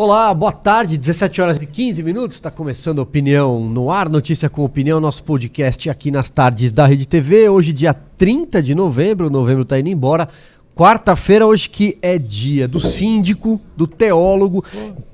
Olá, boa tarde, 17 horas e 15 minutos, está começando a Opinião no Ar, Notícia com Opinião, nosso podcast aqui nas tardes da Rede TV, hoje dia 30 de novembro, novembro está indo embora, quarta-feira hoje que é dia do síndico, do teólogo,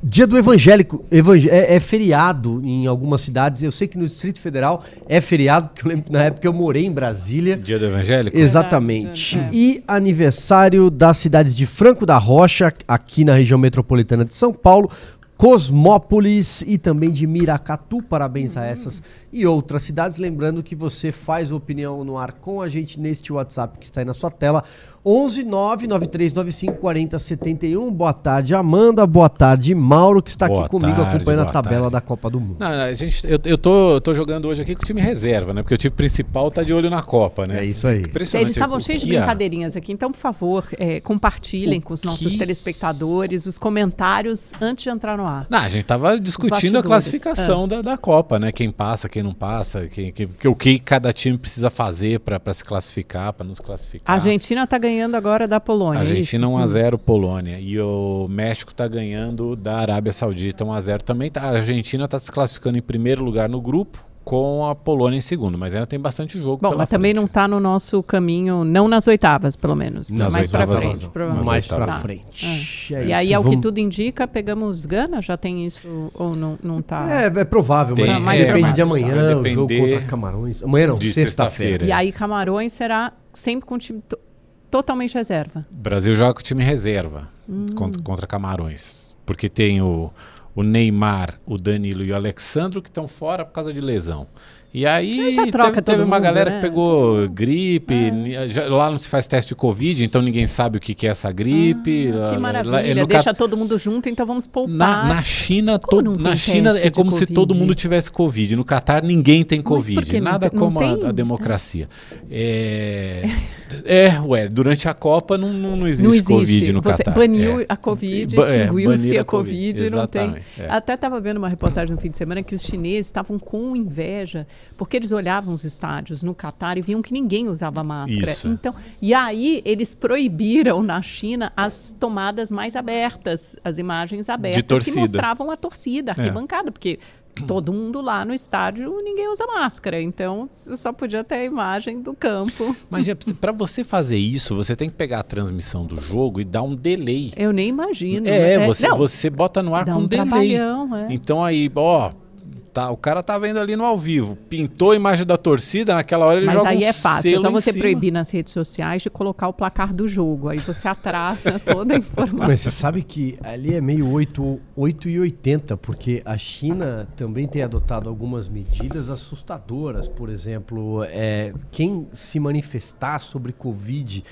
dia do evangélico, evang é, é, feriado em algumas cidades, eu sei que no Distrito Federal é feriado, porque eu lembro que na época eu morei em Brasília. Dia do evangélico? Exatamente. Verdade, é. E aniversário das cidades de Franco da Rocha, aqui na região metropolitana de São Paulo, Cosmópolis e também de Miracatu. Parabéns a essas e outras cidades. Lembrando que você faz opinião no ar com a gente neste WhatsApp que está aí na sua tela. 11 99395 4071. Boa tarde, Amanda. Boa tarde, Mauro, que está boa aqui comigo tarde, acompanhando a tabela tarde. da Copa do Mundo. Não, a gente, eu, eu tô, tô jogando hoje aqui com o time reserva, né? Porque o time principal tá de olho na Copa, né? É isso aí. Eles estavam cheios de brincadeirinhas aqui, então, por favor, é, compartilhem o com os nossos que... telespectadores os comentários antes de entrar no ar. Não, a gente tava discutindo a classificação é. da, da Copa, né? Quem passa, quem não passa, quem, quem, o que cada time precisa fazer para se classificar, para nos classificar. A Argentina tá ganhando ganhando agora da Polônia. A é Argentina 1x0 Polônia. E o México está ganhando da Arábia Saudita 1x0 também. Tá, a Argentina está se classificando em primeiro lugar no grupo com a Polônia em segundo, mas ainda tem bastante jogo. Bom, mas frente. também não está no nosso caminho, não nas oitavas, pelo menos. Nas mais para frente, provavelmente. Mais para tá. frente. É. É e aí, ao Vamos... que tudo indica, pegamos Gana? Já tem isso ou não, não tá? É, é provável, tem, mas é, depende de amanhã, o jogo contra Camarões. Amanhã não, sexta-feira. Sexta e aí Camarões será sempre com o time totalmente reserva. O Brasil joga com o time reserva hum. contra, contra, Camarões. Porque tem o, o Neymar, o Danilo e o Alexandro que estão fora por causa de lesão. E aí já troca teve, teve uma mundo, galera né? que pegou gripe, é. já, lá não se faz teste de Covid, então ninguém sabe o que, que é essa gripe. Ah, que maravilha, lá, deixa todo mundo junto, então vamos poupar. Na, na China, na China é como se todo mundo tivesse Covid. No Catar ninguém tem Covid, nada não, como a, a, democracia. É... é, ué, durante a Copa não, não, não, existe, não existe, Covid no Você Catar. Baniu é. a Covid, é, extinguiu-se a Covid, COVID não tem. É. Até estava vendo uma reportagem no fim de semana que os chineses estavam com inveja porque eles olhavam os estádios no Catar e viam que ninguém usava máscara. Isso. Então, e aí eles proibiram na China as tomadas mais abertas, as imagens abertas que mostravam a torcida, a é. arquibancada, é. porque todo mundo lá no estádio, ninguém usa máscara. Então, você só podia ter a imagem do campo. Mas para você fazer isso, você tem que pegar a transmissão do jogo e dar um delay. Eu nem imagino. É, é você, você bota no ar Dá com um delay. É. Então aí, ó, Tá, o cara tá vendo ali no ao vivo, pintou a imagem da torcida, naquela hora ele Mas joga aí um é fácil, é só você cima. proibir nas redes sociais de colocar o placar do jogo. Aí você atrasa toda a informação. Mas você sabe que ali é meio 8, 8 e 80, porque a China também tem adotado algumas medidas assustadoras. Por exemplo, é, quem se manifestar sobre Covid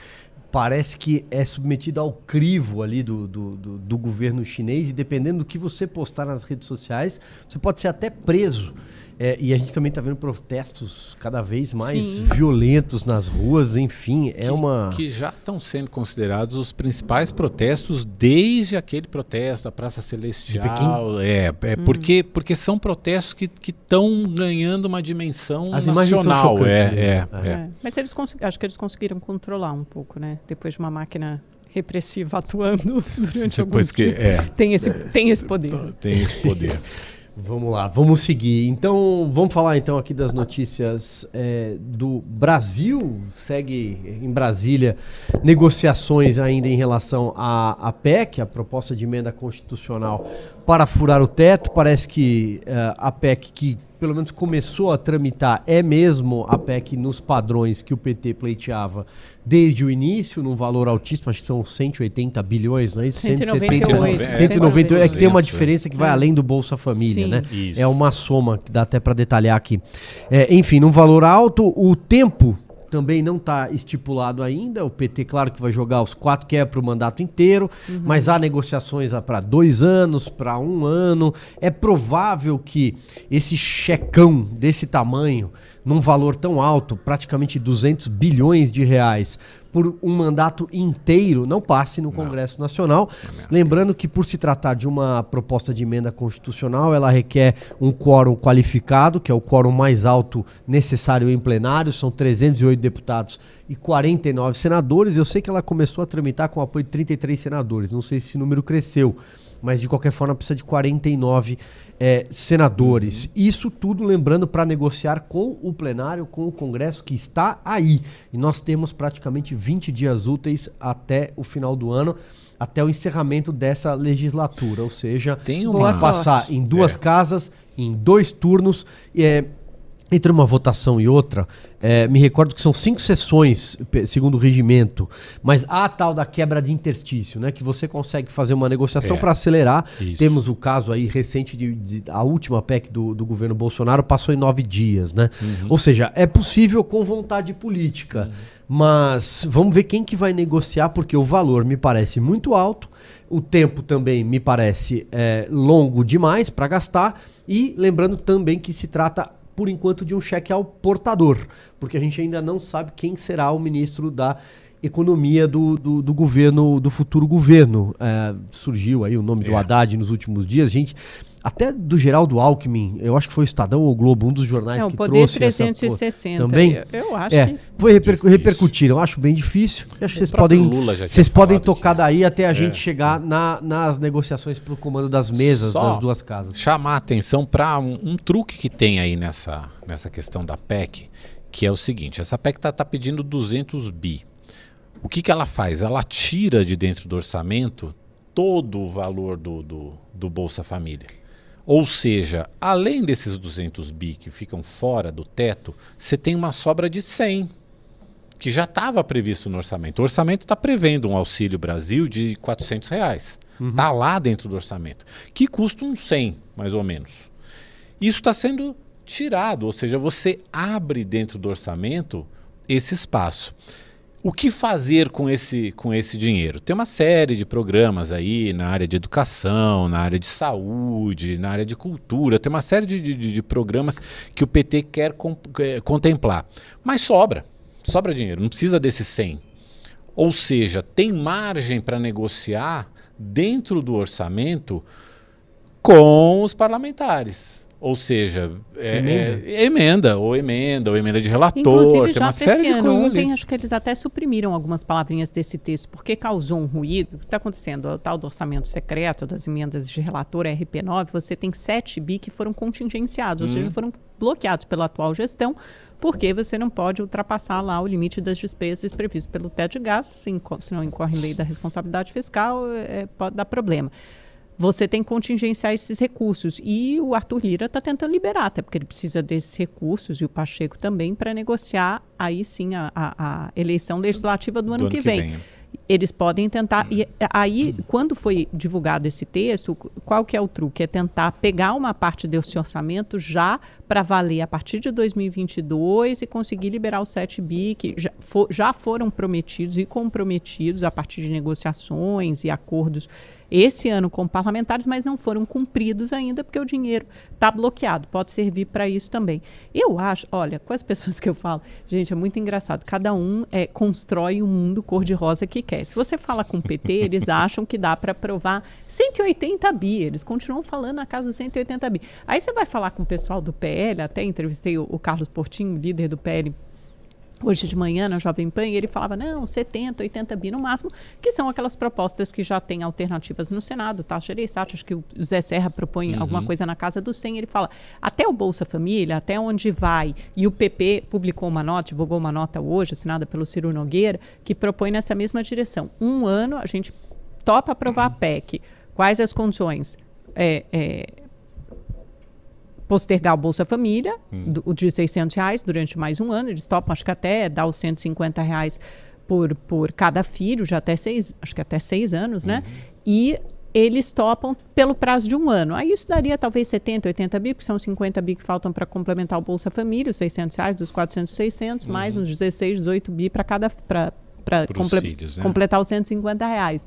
parece que é submetido ao crivo ali do, do, do, do, governo chinês e dependendo do que você postar nas redes sociais, você pode ser até preso. É, e a gente também está vendo protestos cada vez mais Sim. violentos nas ruas, enfim, é que, uma. Que já estão sendo considerados os principais protestos desde aquele protesto da Praça Celestial. É, é hum. porque, porque são protestos que estão ganhando uma dimensão As nacional. Imagens são chocantes é, é, é, é. Mas eles acho que eles conseguiram controlar um pouco, né? Depois de uma máquina repressiva atuando durante Depois alguns que, dias. É, tem, esse, tem esse poder. Tem esse poder. Vamos lá, vamos seguir. Então, vamos falar então aqui das notícias é, do Brasil. Segue em Brasília negociações ainda em relação à, à PEC, a proposta de emenda constitucional para furar o teto. Parece que uh, a PEC que pelo menos começou a tramitar é mesmo a PEC nos padrões que o PT pleiteava desde o início, num valor altíssimo, acho que são 180 bilhões, não é isso? 198. 198. É que tem uma diferença que vai é. além do Bolsa Família, Sim. né? Isso. É uma soma que dá até para detalhar aqui. É, enfim, num valor alto, o tempo também não está estipulado ainda. O PT, claro que vai jogar os quatro que é para o mandato inteiro, uhum. mas há negociações para dois anos, para um ano. É provável que esse checão desse tamanho num valor tão alto, praticamente 200 bilhões de reais, por um mandato inteiro, não passe no Congresso não. Nacional. Lembrando que, por se tratar de uma proposta de emenda constitucional, ela requer um quórum qualificado, que é o quórum mais alto necessário em plenário, são 308 deputados e 49 senadores. Eu sei que ela começou a tramitar com o apoio de 33 senadores, não sei se esse número cresceu mas de qualquer forma precisa de 49 é, senadores. Uhum. Isso tudo lembrando para negociar com o plenário, com o Congresso que está aí. E nós temos praticamente 20 dias úteis até o final do ano até o encerramento dessa legislatura, ou seja, tem uma... que passar em duas é. casas, em dois turnos. É, entre uma votação e outra, é, me recordo que são cinco sessões, segundo o regimento, mas há a tal da quebra de interstício, né? Que você consegue fazer uma negociação é, para acelerar. Isso. Temos o caso aí recente de, de, a última PEC do, do, governo Bolsonaro passou em nove dias, né? Uhum. Ou seja, é possível com vontade política. Uhum. Mas vamos ver quem que vai negociar, porque o valor me parece muito alto, o tempo também me parece é, longo demais para gastar, e lembrando também que se trata por enquanto, de um cheque ao portador, porque a gente ainda não sabe quem será o ministro da economia do, do, do governo, do futuro governo. É, surgiu aí o nome é. do Haddad nos últimos dias, gente. Até do Geraldo Alckmin, eu acho que foi o Estadão ou o Globo, um dos jornais é, que trouxe 360, essa também. Eu, eu acho é, que foi reper, repercutiram, acho bem difícil. acho que vocês podem, vocês podem tocar daí até a é. gente chegar na, nas negociações para o comando das mesas Só das duas casas. Chamar a atenção para um, um, truque que tem aí nessa, nessa questão da PEC, que é o seguinte: essa PEC está tá pedindo 200 bi. O que, que ela faz? Ela tira de dentro do orçamento todo o valor do, do, do Bolsa Família. Ou seja, além desses 200 bi que ficam fora do teto, você tem uma sobra de 100, que já estava previsto no orçamento. O orçamento está prevendo um auxílio Brasil de 400 reais. Está uhum. Tá lá dentro do orçamento, que custa uns 100, mais ou menos. Isso está sendo tirado, ou seja, você abre dentro do orçamento esse espaço. O que fazer com esse, com esse dinheiro? Tem uma série de programas aí na área de educação, na área de saúde, na área de cultura, tem uma série de, de, de programas que o PT quer com, é, contemplar. Mas sobra, sobra dinheiro, não precisa desses 100. Ou seja, tem margem para negociar dentro do orçamento com os parlamentares. Ou seja, é, emenda. É, emenda, ou emenda, ou emenda de relator. Inclusive, já até esse ano, ontem, ali. acho que eles até suprimiram algumas palavrinhas desse texto, porque causou um ruído. O que está acontecendo? O tal do orçamento secreto, das emendas de relator RP9, você tem 7 bi que foram contingenciados, hum. ou seja, hum. foram bloqueados pela atual gestão, porque você não pode ultrapassar lá o limite das despesas previsto pelo teto de gastos, se, se não incorre em lei da responsabilidade fiscal, é, pode dar problema você tem que contingenciar esses recursos. E o Arthur Lira está tentando liberar, até porque ele precisa desses recursos, e o Pacheco também, para negociar aí sim a, a, a, eleição legislativa do, do ano, ano, que, que vem. vem. Eles podem tentar. E aí, quando foi divulgado esse texto, qual que é o truque? É tentar pegar uma parte desse orçamento já para valer a partir de 2022 e conseguir liberar os 7 bi que já, for, já foram prometidos e comprometidos a partir de negociações e acordos esse ano com parlamentares, mas não foram cumpridos ainda porque o dinheiro está bloqueado. Pode servir para isso também. Eu acho, olha, com as pessoas que eu falo, gente, é muito engraçado. Cada um é, constrói um mundo cor-de-rosa que quer. Se você fala com o PT, eles acham que dá para aprovar 180 bi. Eles continuam falando na casa dos 180 bi. Aí você vai falar com o pessoal do PL, até entrevistei o, o Carlos Portinho, líder do PL hoje de manhã na Jovem Pan, e ele falava, não, 70, 80 bi no máximo, que são aquelas propostas que já têm alternativas no Senado, taxa Ereissat, acho que o Zé Serra propõe uhum. alguma coisa na casa do 100, ele fala, até o Bolsa Família, até onde vai, e o PP publicou uma nota, divulgou uma nota hoje, assinada pelo Ciro Nogueira, que propõe nessa mesma direção. Um ano, a gente topa aprovar uhum. a PEC. Quais as condições? É, é, postergar o Bolsa Família, hum. do, de 600 reais durante mais um ano. Eles topam, acho que até dar os 150 reais por, por cada filho, já até seis, acho que até seis anos, né? Uhum. E eles topam pelo prazo de um ano. Aí isso daria talvez 70, 80 bi, porque são 50 bi que faltam para complementar o Bolsa Família, os 600 reais, dos 400, 600, uhum. mais uns 16, 18 bi para cada para comple né? completar os 150 reais.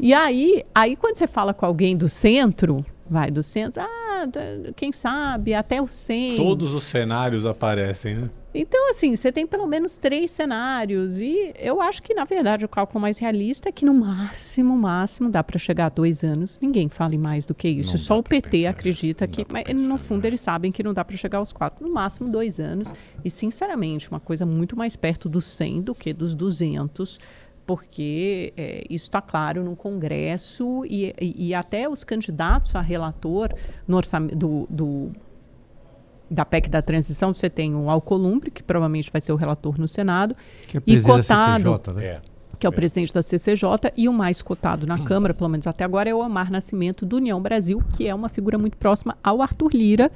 E aí, aí quando você fala com alguém do centro, vai do centro, ah, quem sabe, até o 100. Todos os cenários aparecem, né? Então, assim, você tem pelo menos três cenários. E eu acho que, na verdade, o cálculo mais realista é que, no máximo, máximo, dá para chegar a dois anos. Ninguém fale mais do que isso. Não Só o PT pensar, acredita que. Mas, pensar, no fundo, né? eles sabem que não dá para chegar aos quatro. No máximo, dois anos. E, sinceramente, uma coisa muito mais perto dos 100 do que dos 200 porque é, isso está claro no Congresso e, e, e, até os candidatos a relator no orçamento do, do, da PEC da transição, você tem o Alcolumbre, que provavelmente vai ser o relator no Senado, que é e cotado, CCJ, né? É que é o presidente da CCJ, e o mais cotado na hum. Câmara, pelo menos até agora, é o Amar Nascimento do União Brasil, que é uma figura muito próxima ao Arthur Lira.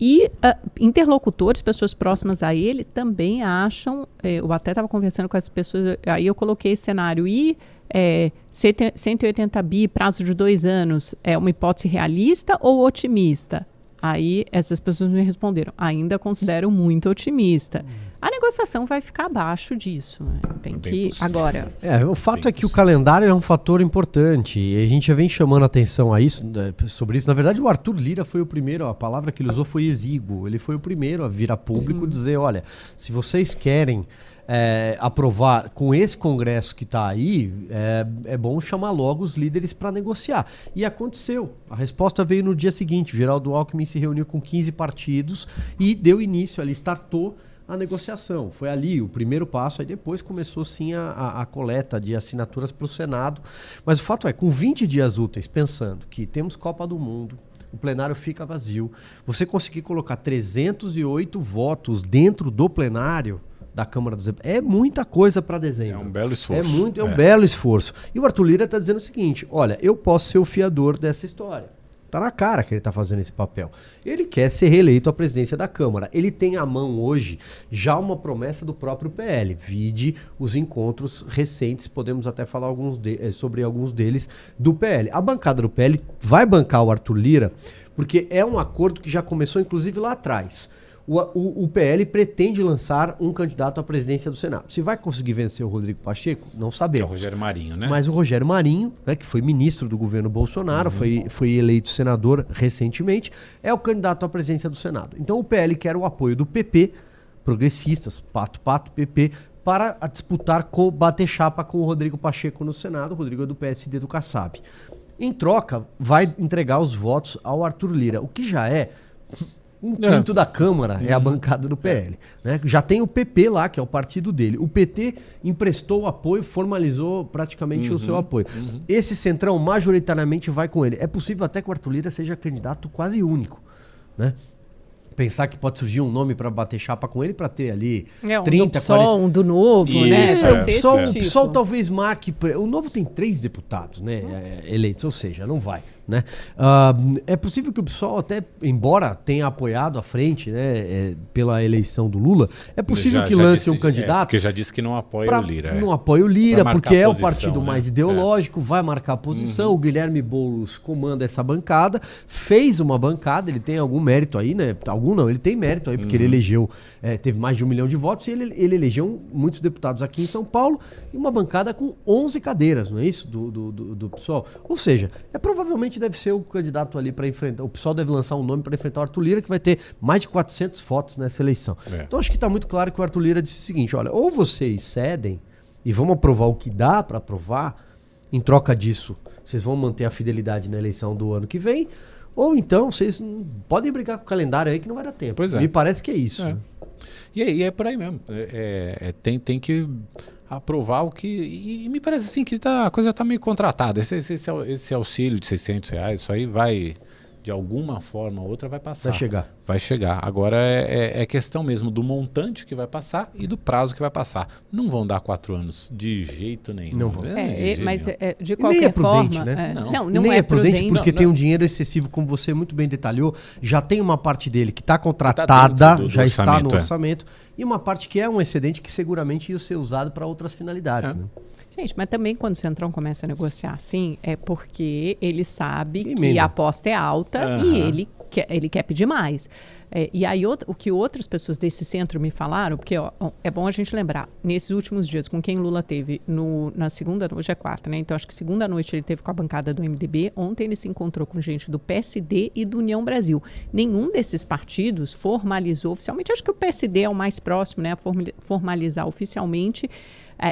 E uh, interlocutores, pessoas próximas a ele, também acham. Eh, eu até estava conversando com as pessoas, aí eu coloquei esse cenário. E é, 180 bi, prazo de dois anos, é uma hipótese realista ou otimista? Aí essas pessoas me responderam: ainda considero muito otimista. Hum. A negociação vai ficar abaixo disso. Né? Tem é que. Agora. É, o fato Bem é que o calendário é um fator importante. E a gente já vem chamando atenção a isso, né, sobre isso. Na verdade, o Arthur Lira foi o primeiro, a palavra que ele usou foi exíguo. Ele foi o primeiro a vir a público Sim. dizer: olha, se vocês querem. É, aprovar com esse Congresso que está aí, é, é, bom chamar logo os líderes para negociar. E aconteceu. A resposta veio no dia seguinte. O Geraldo Alckmin se reuniu com 15 partidos e deu início ali, startou a negociação. Foi ali o primeiro passo, aí depois começou sim a, a, a coleta de assinaturas para o Senado. Mas o fato é, com 20 dias úteis, pensando que temos Copa do Mundo, o plenário fica vazio, você conseguir colocar 308 votos dentro do plenário da Câmara dos Deputados. É muita coisa para dezembro. É um belo esforço. É, muito, é, é um belo esforço. E o Arthur Lira está dizendo o seguinte: olha, eu posso ser o fiador dessa história. Tá na cara que ele está fazendo esse papel. Ele quer ser reeleito à presidência da Câmara. Ele tem à mão hoje já uma promessa do próprio PL. Vide os encontros recentes, podemos até falar alguns de, eh, sobre alguns deles do PL. A bancada do PL vai bancar o Arthur Lira, porque é um acordo que já começou, inclusive, lá atrás o, o, o, PL pretende lançar um candidato à presidência do Senado. Se vai conseguir vencer o Rodrigo Pacheco, não sabemos. É o Rogério Marinho, né? Mas o Rogério Marinho, né, que foi ministro do governo Bolsonaro, uhum. foi, foi eleito senador recentemente, é o candidato à presidência do Senado. Então o PL quer o apoio do PP, progressistas, Pato Pato, PP, para disputar, com, bater chapa com o Rodrigo Pacheco no Senado. O Rodrigo é do PSD do Kassab. Em troca, vai entregar os votos ao Arthur Lira, o que já é um é. quinto é. da Câmara é a uhum. bancada do PL. Né? Já tem o PP lá, que é o partido dele. O PT emprestou o apoio, formalizou praticamente uhum. o seu apoio. Uhum. Esse centrão majoritariamente vai com ele. É possível até que o Arthur Lira seja candidato quase único. Né? pensar que pode surgir um nome para bater chapa com ele para ter ali é, um 30, do PSOL, 40... um do Novo, Isso, né? É, o, PSOL, o PSOL talvez marque... O Novo tem três deputados né, é, eleitos, ou seja, não vai. Né? Uh, é possível que o PSOL, até embora tenha apoiado a frente né, é, pela eleição do Lula, é possível já, que lance disse, um candidato. É, porque já disse que não apoia pra, o Lira. Não apoia o Lira, porque é o partido né? mais é. ideológico, vai marcar a posição. Uhum. O Guilherme Boulos comanda essa bancada, fez uma bancada, ele tem algum mérito aí, né? Algum não, ele tem mérito aí, porque uhum. ele elegeu, é, teve mais de um milhão de votos e ele, ele elegeu muitos deputados aqui em São Paulo e uma bancada com 11 cadeiras, não é isso? Do, do, do, do PSOL. Ou seja, é provavelmente deve ser o candidato ali para enfrentar. O pessoal deve lançar um nome para enfrentar o Arthur Lira, que vai ter mais de 400 votos nessa eleição. É. Então acho que está muito claro que o Arthur Lira disse o seguinte: olha, ou vocês cedem e vamos aprovar o que dá para aprovar, em troca disso, vocês vão manter a fidelidade na eleição do ano que vem, ou então vocês podem brigar com o calendário aí que não vai dar tempo. Pois é. Me parece que é isso. É. E, é, e, é por aí mesmo. É, é, é, tem, tem que aprovar o que. E, e me parece assim que tá, a coisa está meio contratada. Esse, esse, esse, auxílio de 600 reais, isso aí vai de alguma forma ou outra vai passar. Vai chegar. Vai chegar. Agora é, é, é, questão mesmo do montante que vai passar e do prazo que vai passar. Não vão dar quatro anos de jeito nenhum. Não vão. É, de mas é, de qualquer nem é prudente, forma, né? É. Não, não, não nem é, é prudente, prudente porque não, tem um dinheiro excessivo, como você muito bem detalhou. Já tem uma parte dele que está contratada, tá do, do já está no é. orçamento, e uma parte que é um excedente que seguramente ia ser usado para outras finalidades. Né? Gente, mas também quando o Centrão começa a negociar assim, é porque ele sabe que a aposta é alta uhum. e ele quer, ele quer pedir mais. É, e aí, o que outras pessoas desse centro me falaram, porque ó, é bom a gente lembrar, nesses últimos dias, com quem Lula teve no, na segunda, hoje é quarta, né? Então, acho que segunda noite ele teve com a bancada do MDB, ontem ele se encontrou com gente do PSD e do União Brasil. Nenhum desses partidos formalizou oficialmente, acho que o PSD é o mais próximo, né, a formalizar oficialmente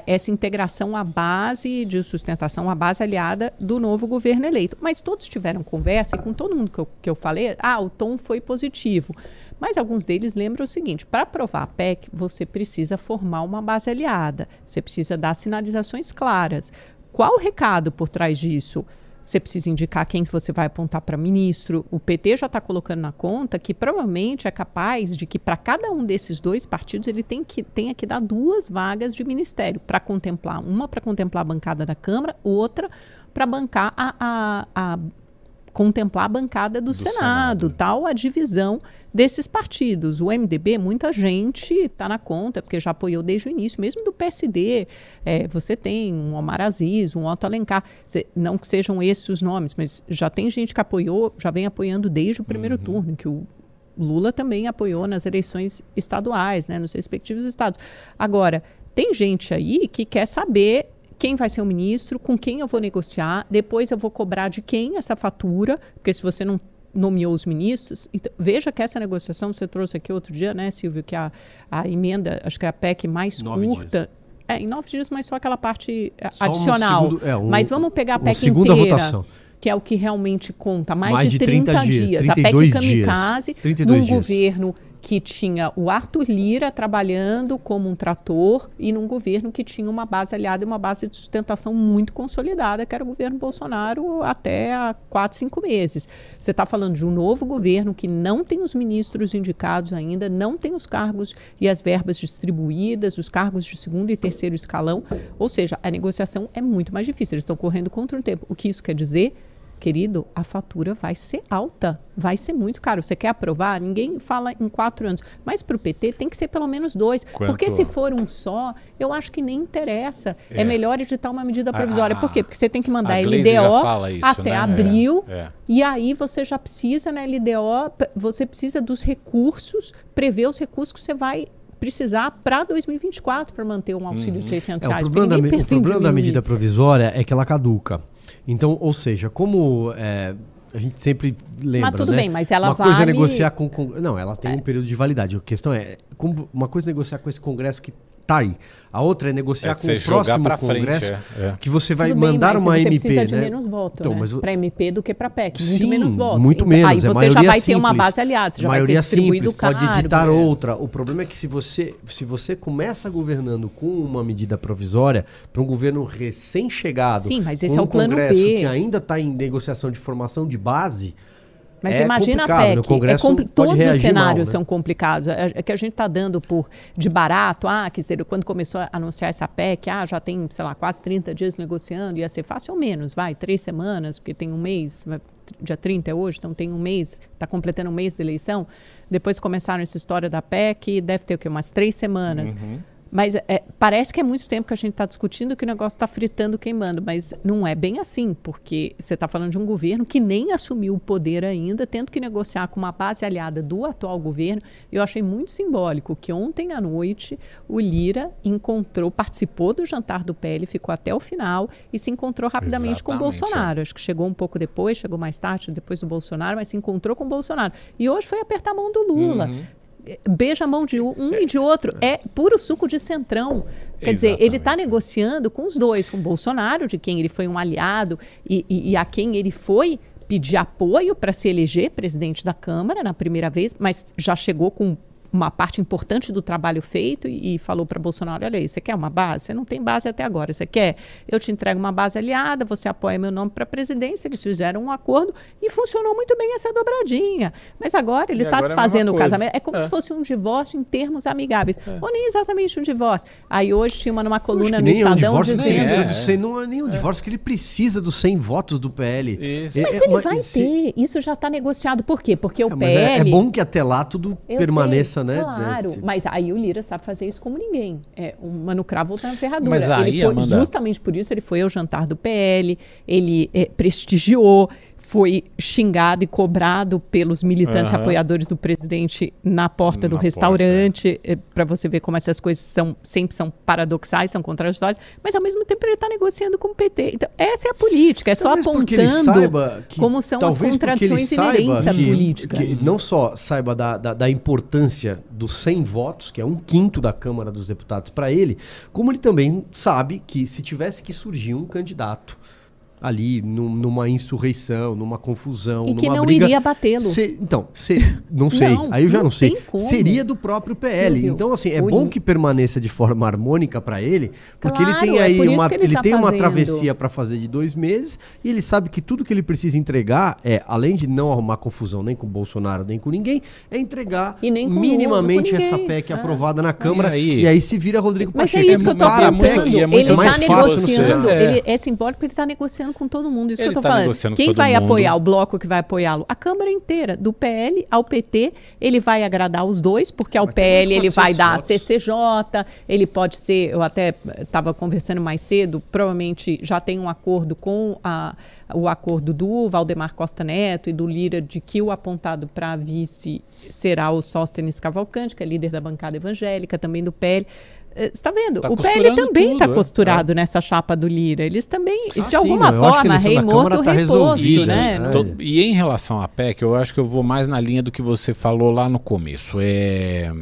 essa integração à base de sustentação, à base aliada do novo governo eleito. Mas todos tiveram conversa e com todo mundo que eu, que eu falei, ah, o tom foi positivo. Mas alguns deles lembram o seguinte: para aprovar a PEC, você precisa formar uma base aliada, você precisa dar sinalizações claras. Qual o recado por trás disso? Você precisa indicar quem você vai apontar para ministro. O PT já está colocando na conta que provavelmente é capaz de que para cada um desses dois partidos ele tem que, tenha que dar duas vagas de ministério para contemplar. Uma para contemplar a bancada da Câmara, outra para bancar a, a, a contemplar a bancada do, do Senado, Senado, tal a divisão desses partidos. O MDB, muita gente está na conta, porque já apoiou desde o início, mesmo do PSD. É, você tem um Omar Aziz, um Otto Alencar, não que sejam esses os nomes, mas já tem gente que apoiou, já vem apoiando desde o primeiro uhum. turno, que o Lula também apoiou nas eleições estaduais, né, nos respectivos estados. Agora, tem gente aí que quer saber quem vai ser o ministro, com quem eu vou negociar, depois eu vou cobrar de quem essa fatura, porque se você não nomeou os ministros, então, veja que essa negociação, você trouxe aqui outro dia, né, Silvio, que a, a emenda, acho que é a PEC mais nove curta, dias. É, em nove dias, mas só aquela parte eh, só adicional. Um segundo, é, um, mas vamos pegar a PEC inteira. Votação que é o que realmente conta, mais, mais de 30, 30 dias. dias. A PEC Kamikaze, num dias. governo que tinha o Arthur Lira trabalhando como um trator e num governo que tinha uma base aliada e uma base de sustentação muito consolidada, que era o governo Bolsonaro até há quatro, cinco meses. Você está falando de um novo governo que não tem os ministros indicados ainda, não tem os cargos e as verbas distribuídas, os cargos de segundo e terceiro escalão, ou seja, a negociação é muito mais difícil. Eles estão correndo contra o tempo. O que isso quer dizer? Querido, a fatura vai ser alta, vai ser muito caro. Você quer aprovar? Ninguém fala em quatro anos, mas para o PT tem que ser pelo menos dois, Quanto? porque se for um só, eu acho que nem interessa. É, é melhor editar uma medida provisória. A, Por quê? Porque você tem que mandar a LDO isso, até né? abril é, é. e aí você já precisa na LDO, você precisa dos recursos, prever os recursos que você vai precisar para 2024 para manter um auxílio uhum. de 600 é, reais. O problema, da, o problema da medida provisória é que ela caduca. Então, ou seja, como é, a gente sempre lembra, Mas tudo né? bem, mas ela uma vale... coisa é negociar com, com não, ela tem é. um período de validade. A questão é como uma coisa é negociar com esse Congresso que tá aí. A outra é negociar é com o próximo Congresso, frente, é. é. que você vai Tudo mandar bem, uma você MP, precisa de né? menos voto, então, né? para MP do que para PEC, muito Sim, menos votos. Muito então, menos, aí você já vai simples. ter uma base aliada, você já vai ter distribuído simples, cargo, pode editar é. outra. O problema é que se você, se você começa governando com uma medida provisória para um governo recém-chegado, Sim, mas esse é um o plano Congresso B. que ainda está em negociação de formação de base, mas é imagina a PEC. É todos os cenários mal, né? são complicados. É, é, que a gente está dando por de barato. Ah, que ser, quando começou a anunciar essa PEC, ah, já tem, sei lá, quase 30 dias negociando, ia ser fácil ou menos, vai, três semanas, porque tem um mês, dia 30 é hoje, então tem um mês, está completando um mês de eleição. Depois começaram essa história da PEC, deve ter o quê? Umas três semanas. Uhum. Mas é, parece que é muito tempo que a gente está discutindo que o negócio está fritando, queimando, mas não é bem assim, porque você está falando de um governo que nem assumiu o poder ainda, tendo que negociar com uma base aliada do atual governo. Eu achei muito simbólico que ontem à noite o Lira encontrou, participou do jantar do PL, ficou até o final e se encontrou rapidamente Exatamente, com o Bolsonaro. É. Acho que chegou um pouco depois, chegou mais tarde, depois do Bolsonaro, mas se encontrou com o Bolsonaro. E hoje foi apertar a mão do Lula. Uhum beija a mão de um e de outro. É puro suco de centrão. Quer Exatamente. dizer, ele está negociando com os dois, com o Bolsonaro, de quem ele foi um aliado e, e, e a quem ele foi pedir apoio para se eleger presidente da Câmara na primeira vez, mas já chegou com uma parte importante do trabalho feito e, e falou para Bolsonaro: olha aí, você quer uma base? Você não tem base até agora. Você quer? Eu te entrego uma base aliada, você apoia meu nome para a presidência. Eles fizeram um acordo e funcionou muito bem essa dobradinha. Mas agora ele está desfazendo é o casamento. É como é. se fosse um divórcio em termos amigáveis. É. Ou nem exatamente um divórcio. Aí hoje tinha uma numa coluna no Estadão é um divórcio, dizendo. Nem, é. Ser, não é nem um divórcio que ele precisa dos 100 votos do PL. Isso. Mas ele vai ter. Isso já está negociado. Por quê? Porque o PL. É, bom que até lá tudo permaneça, sei, né? Claro, mas aí o Lira sabe fazer isso como ninguém. É, o Mano Cravo volta na ferradura. Mas aí, ele foi, Amanda... justamente por isso, ele foi ao jantar do PL, ele é, prestigiou, foi xingado e cobrado pelos militantes uhum. apoiadores do presidente na porta do restaurante, é. Eh, para você ver como essas coisas são sempre são paradoxais, são contraditórias, mas ao mesmo tempo ele está negociando com o PT. Então, essa é a política, é talvez só apontando que, como são as contradições inerentes à política. Que não só saiba da, da, da importância dos 100 votos, que é um quinto da Câmara dos Deputados para ele, como ele também sabe que se tivesse que surgir um candidato ali num, numa insurreição, numa confusão, e que numa não briga. iria batê-lo. então, se, não sei, não, aí eu já não, não sei. Seria do próprio PL. Silvio, então assim, é bom que permaneça de forma harmônica para ele, porque claro, ele tem é aí é uma ele, ele tá tem fazendo. uma travessia para fazer de dois meses e ele sabe que tudo que ele precisa entregar é, além de não arrumar confusão nem com o Bolsonaro nem com ninguém, é entregar minimamente essa PEC é. aprovada na Câmara e aí, e aí se vira Rodrigo Mas Pacheco. é isso que eu tô falando. Ele está negociando, ele é simbólico porque ele está negociando com todo mundo. Isso ele que eu tô tá falando. Quem vai mundo. apoiar o bloco que vai apoiá-lo? A Câmara inteira, do PL ao PT, ele vai agradar os dois, porque ao PL ele vai dar a CCJ, ele pode ser, eu até estava conversando mais cedo, provavelmente já tem um acordo com a, o acordo do Valdemar Costa Neto e do Lira de que o apontado para vice será o Sóstenes Cavalcante, que é líder da bancada evangélica, também do PL está vendo? Tá o PL também está costurado é. nessa chapa do Lira. Eles também, ah, de alguma sim, forma, rei morto, tá reposto, né? É. E em relação à PEC, eu acho que eu vou mais na linha do que você falou lá no começo. É,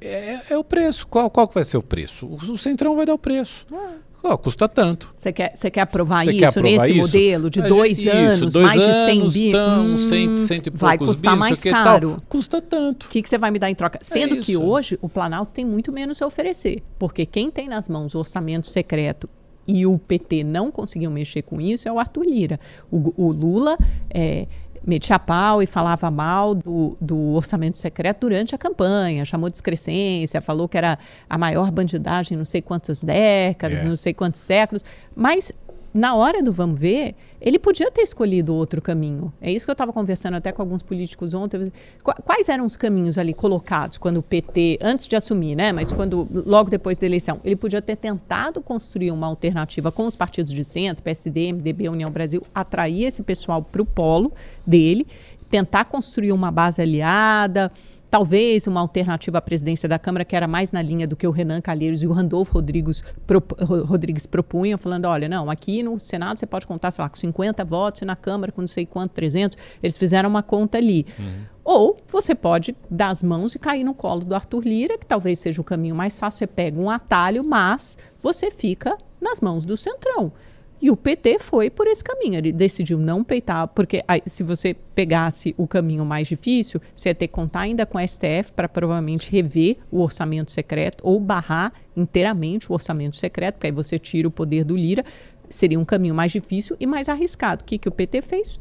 é, é o preço. Qual, qual que vai ser o preço? O, o Centrão vai dar o preço. Ah. Oh, custa tanto. Você quer, quer aprovar isso quer aprovar nesse isso? modelo de dois isso, anos, dois mais anos, de 100 bi? Tão, hum, 100, 100 e vai custar bi, mais caro. Tal, custa tanto. O que, que você vai me dar em troca? É Sendo é que hoje o Planalto tem muito menos a oferecer. Porque quem tem nas mãos o orçamento secreto e o PT não conseguiu mexer com isso é o Arthur Lira. O, o Lula é, metia pau e falava mal do, do orçamento secreto durante a campanha, chamou de excrescência, falou que era a maior bandidagem não sei quantas décadas, é. não sei quantos séculos, mas na hora do vamos ver, ele podia ter escolhido outro caminho. É isso que eu estava conversando até com alguns políticos ontem. Quais eram os caminhos ali colocados quando o PT, antes de assumir, né? Mas quando logo depois da eleição, ele podia ter tentado construir uma alternativa com os partidos de centro, PSD, MDB, União Brasil, atrair esse pessoal para o polo dele, tentar construir uma base aliada talvez uma alternativa à presidência da Câmara que era mais na linha do que o Renan Calheiros e o Randolfo Rodrigues, pro, Rodrigues propunham, falando, olha, não, aqui no Senado você pode contar, sei lá, com 50 votos e na Câmara com não sei quanto, 300, eles fizeram uma conta ali. Uhum. Ou você pode dar as mãos e cair no colo do Arthur Lira, que talvez seja o caminho mais fácil, você pega um atalho, mas você fica nas mãos do Centrão. E o PT foi por esse caminho. Ele decidiu não peitar, porque aí, se você pegasse o caminho mais difícil, você ia ter que contar ainda com a STF para provavelmente rever o orçamento secreto ou barrar inteiramente o orçamento secreto, porque aí você tira o poder do Lira. Seria um caminho mais difícil e mais arriscado. O que, que o PT fez?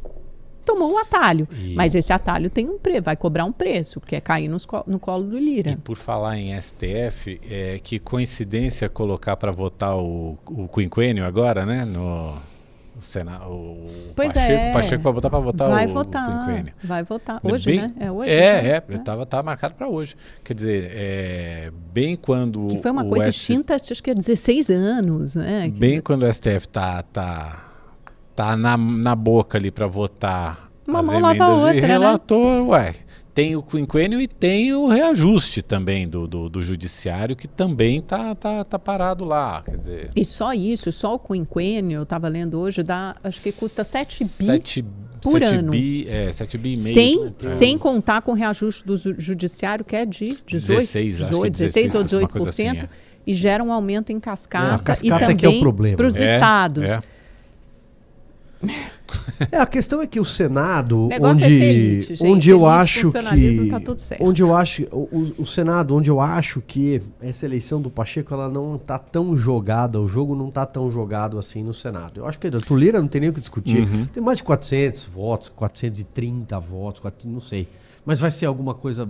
Tomou um atalho. E... Mas esse atalho tem um preço, vai cobrar um preço, que é cair nos no colo do Lira. E por falar em STF, é, que coincidência colocar para votar o, o quinquênio agora, né? No, Senado, o pois Pacheco, é. Pacheco vai botar para votar vai o, votar, o Vai votar. Hoje, bem, né? É hoje. É, né? é, é. Tava, tá marcado para hoje. Quer dizer, é, bem quando. Que foi uma coisa S... extinta, acho que há 16 anos, né? Bem que... quando o STF tá, tá tá na, na boca ali para votar Uma as mão emendas lava a outra, de né? relator, né? ué. Tem o quinquênio e tem o reajuste também do, do, do, judiciário, que também tá, tá, tá parado lá. Quer dizer... E só isso, só o quinquênio, eu estava lendo hoje, dá, acho que custa 7 bi 7, por 7 ano. Bi, é, 7 bi e meio. Sem, né? sem contar com o reajuste do judiciário, que é de 18, 16, 18, 16, 16 ou 18%, assim, é. e gera um aumento em cascata, é, cascata e também é para os é, estados. É. É, a questão é que o Senado, o onde, é elite, gente, onde eu acho que, tá onde eu acho, o, o, Senado, onde eu acho que essa eleição do Pacheco ela não tá tão jogada, o jogo não tá tão jogado assim no Senado. Eu acho que a Tulira não tem nem o que discutir. Uhum. Tem mais de 400 votos, 430 votos, 400, não sei mas vai ser alguma coisa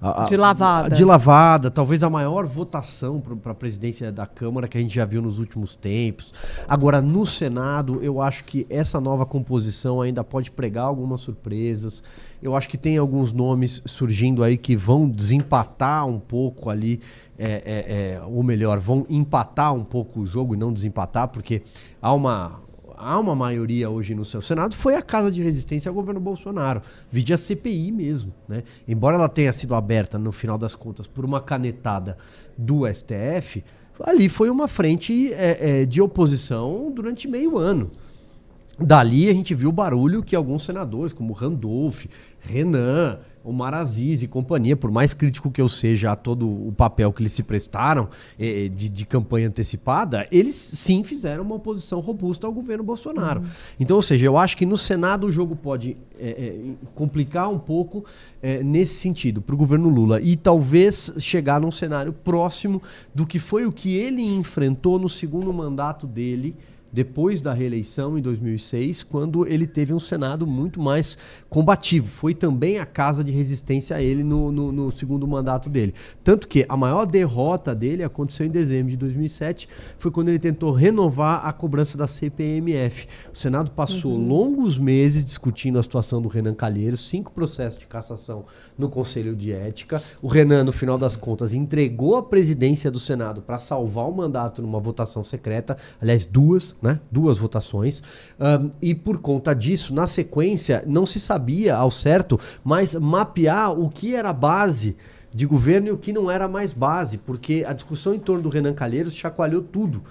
a, a, de lavada. De lavada, talvez a maior votação para a presidência da Câmara que a gente já viu nos últimos tempos. Agora, no Senado, eu acho que essa nova composição ainda pode pregar algumas surpresas. Eu acho que tem alguns nomes surgindo aí que vão desempatar um pouco ali, é, é, é, ou melhor, vão empatar um pouco o jogo e não desempatar, porque há uma há uma maioria hoje no seu Senado, foi a casa de resistência ao governo Bolsonaro. Vide a CPI mesmo. Né? Embora ela tenha sido aberta, no final das contas, por uma canetada do STF, ali foi uma frente é, é, de oposição durante meio ano. Dali a gente viu o barulho que alguns senadores, como Randolph, Renan, Omar Aziz e companhia, por mais crítico que eu seja a todo o papel que eles se prestaram eh, de, de, campanha antecipada, eles sim fizeram uma oposição robusta ao governo Bolsonaro. Uhum. Então, ou seja, eu acho que no Senado o jogo pode eh, eh, complicar um pouco nesse sentido para o governo Lula e talvez chegar num cenário próximo do que foi o que ele enfrentou no segundo mandato dele depois da reeleição em 2006, quando ele teve um Senado muito mais combativo. Foi também a casa de resistência a ele no, no, no, segundo mandato dele. Tanto que a maior derrota dele aconteceu em dezembro de 2007, foi quando ele tentou renovar a cobrança da CPMF. O Senado passou uhum. longos meses discutindo a situação do Renan Calheiros, cinco processos de cassação no Conselho de Ética. O Renan, no final das contas, entregou a presidência do Senado para salvar o mandato numa votação secreta, aliás, duas né? duas votações. Um, e por conta disso, na sequência, não se sabia ao certo, mas mapear o que era base de governo e o que não era mais base, porque a discussão em torno do Renan Calheiros chacoalhou tudo.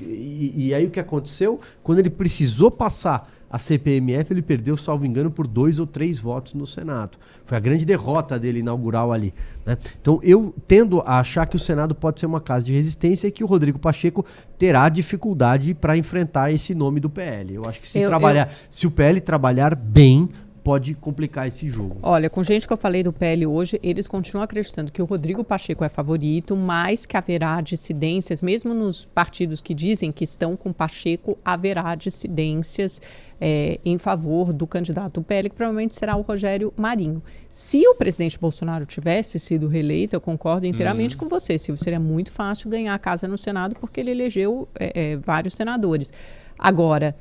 E, e aí o que aconteceu? Quando ele precisou passar a CPMF, ele perdeu, salvo engano, por dois ou três votos no Senado. Foi a grande derrota dele inaugural ali. Né? Então eu tendo a achar que o Senado pode ser uma casa de resistência e que o Rodrigo Pacheco terá dificuldade para enfrentar esse nome do PL. Eu acho que se eu, trabalhar, eu... se o PL trabalhar bem, pode complicar esse jogo. Olha, com gente que eu falei do PL hoje, eles continuam acreditando que o Rodrigo Pacheco é favorito, mas que haverá dissidências, mesmo nos partidos que dizem que estão com Pacheco, haverá dissidências é, em favor do candidato do PL, que provavelmente será o Rogério Marinho. Se o presidente Bolsonaro tivesse sido reeleito, eu concordo inteiramente uhum. com você, Silvio, seria muito fácil ganhar a casa no Senado, porque ele elegeu é, é, vários senadores. Agora,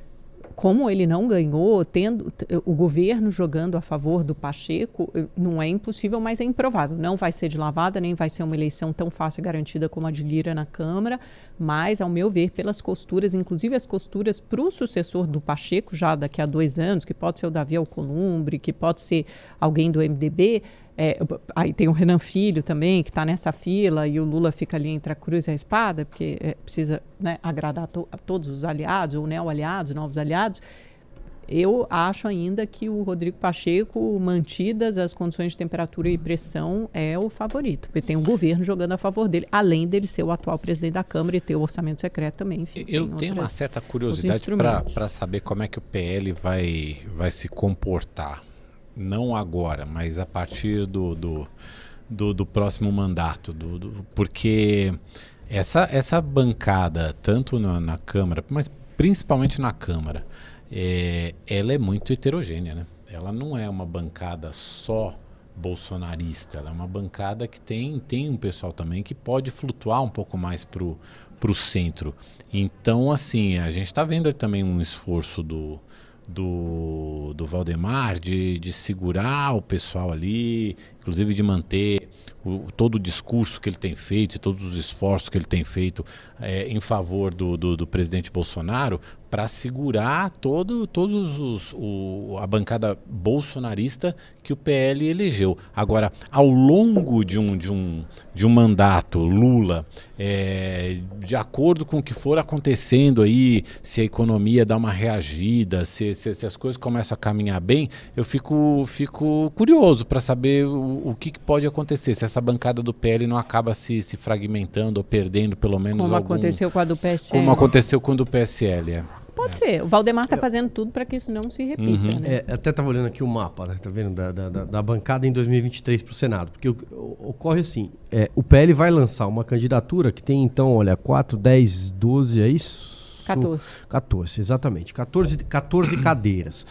como ele não ganhou, tendo o governo jogando a favor do Pacheco, não é impossível, mas é improvável. Não vai ser de lavada, nem vai ser uma eleição tão fácil e garantida como a de Lira na Câmara, mas, ao meu ver, pelas costuras, inclusive as costuras para o sucessor do Pacheco, já daqui a dois anos, que pode ser o Davi Alcolumbre, que pode ser alguém do MDB, é, aí tem o Renan Filho também, que está nessa fila, e o Lula fica ali entre a cruz e a espada, porque é, precisa né, agradar to a, todos os aliados, ou neo-aliados, novos aliados. Eu acho ainda que o Rodrigo Pacheco, mantidas as condições de temperatura e pressão, é o favorito, porque tem o governo jogando a favor dele, além dele ser o atual presidente da Câmara e ter o orçamento secreto também. Enfim, Eu tenho uma certa curiosidade para saber como é que o PL vai, vai se comportar não agora, mas a partir do, do, do, do próximo mandato, do, do, porque essa, essa bancada, tanto na, na, Câmara, mas principalmente na Câmara, é, ela é muito heterogênea, né? Ela não é uma bancada só bolsonarista, ela é uma bancada que tem, tem um pessoal também que pode flutuar um pouco mais pro, pro centro. Então, assim, a gente está vendo também um esforço do, do, do Valdemar de, de segurar o pessoal ali, inclusive de manter o, todo o discurso que ele tem feito todos os esforços que ele tem feito é, em favor do, do, do, presidente Bolsonaro para segurar todo, todos os, o, a bancada bolsonarista que o PL elegeu. Agora, ao longo de um, de um, de um mandato, Lula, é, de acordo com o que for acontecendo aí, se a economia dá uma reagida, se, se, se as coisas começam a caminhar bem, eu fico, fico curioso para saber o, o que, que, pode acontecer, se essa bancada do PL não acaba se, se fragmentando ou perdendo pelo menos Como algum, aconteceu com a do PSL. Como aconteceu com a do PSL, é. Pode ser. O Valdemar está fazendo tudo para que isso não se repita. Uhum. Né? É, até estava olhando aqui o mapa, né? Tá vendo? Da, da, da bancada em 2023 para o Senado. Porque ocorre assim: é, o PL vai lançar uma candidatura que tem, então, olha, 4, 10, 12, é isso? 14. 14, exatamente. 14, 14 cadeiras.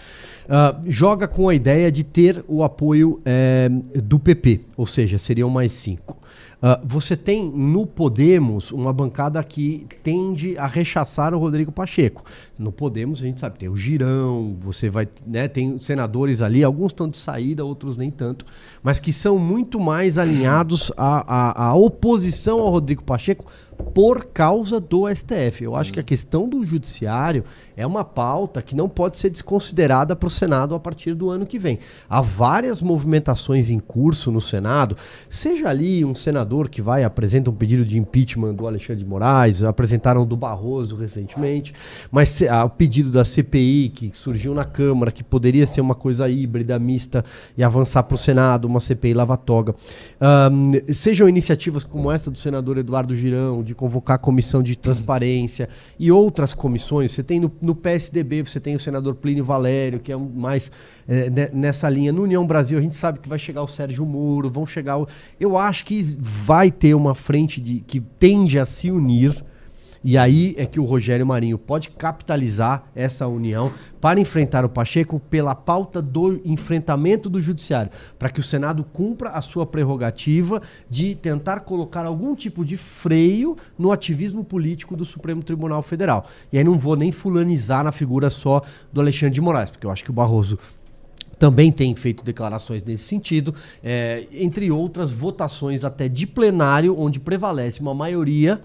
Uh, joga com a ideia de ter o apoio é, do PP, ou seja, seriam mais cinco. Uh, você tem no Podemos uma bancada que tende a rechaçar o Rodrigo Pacheco. No Podemos, a gente sabe, tem o Girão, você vai, né, tem senadores ali, alguns estão de saída, outros nem tanto, mas que são muito mais alinhados à, à, à oposição ao Rodrigo Pacheco por causa do STF. Eu acho que a questão do judiciário é uma pauta que não pode ser desconsiderada para o Senado a partir do ano que vem. Há várias movimentações em curso no Senado, seja ali um senador que vai apresenta um pedido de impeachment do Alexandre de Moraes, apresentaram do Barroso recentemente, mas ah, o pedido da CPI que surgiu na Câmara, que poderia ser uma coisa híbrida, mista e avançar para o Senado, uma CPI lava-toga. Um, sejam iniciativas como essa do senador Eduardo Girão, de convocar a comissão de transparência uhum. e outras comissões. Você tem no, no, PSDB, você tem o senador Plínio Valério, que é mais é, nessa linha. No União Brasil, a gente sabe que vai chegar o Sérgio Muro, vão chegar. O, eu acho que vai ter uma frente de, que tende a se unir e aí é que o Rogério Marinho pode capitalizar essa união para enfrentar o Pacheco pela pauta do enfrentamento do judiciário, para que o Senado cumpra a sua prerrogativa de tentar colocar algum tipo de freio no ativismo político do Supremo Tribunal Federal. E aí não vou nem fulanizar na figura só do Alexandre de Moraes, porque eu acho que o Barroso também tem feito declarações nesse sentido, é, entre outras votações até de plenário, onde prevalece uma maioria